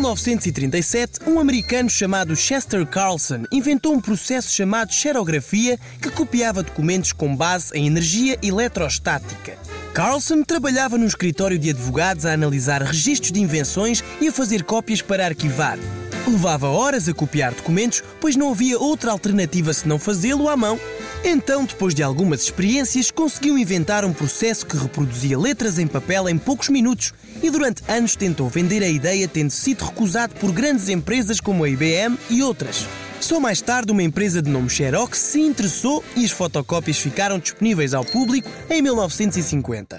1937, um americano chamado Chester Carlson inventou um processo chamado xerografia que copiava documentos com base em energia eletrostática. Carlson trabalhava num escritório de advogados a analisar registros de invenções e a fazer cópias para arquivar. Levava horas a copiar documentos, pois não havia outra alternativa senão fazê-lo à mão. Então, depois de algumas experiências, conseguiu inventar um processo que reproduzia letras em papel em poucos minutos e durante anos tentou vender a ideia, tendo sido recusado por grandes empresas como a IBM e outras. Só mais tarde, uma empresa de nome Xerox se interessou e as fotocópias ficaram disponíveis ao público em 1950.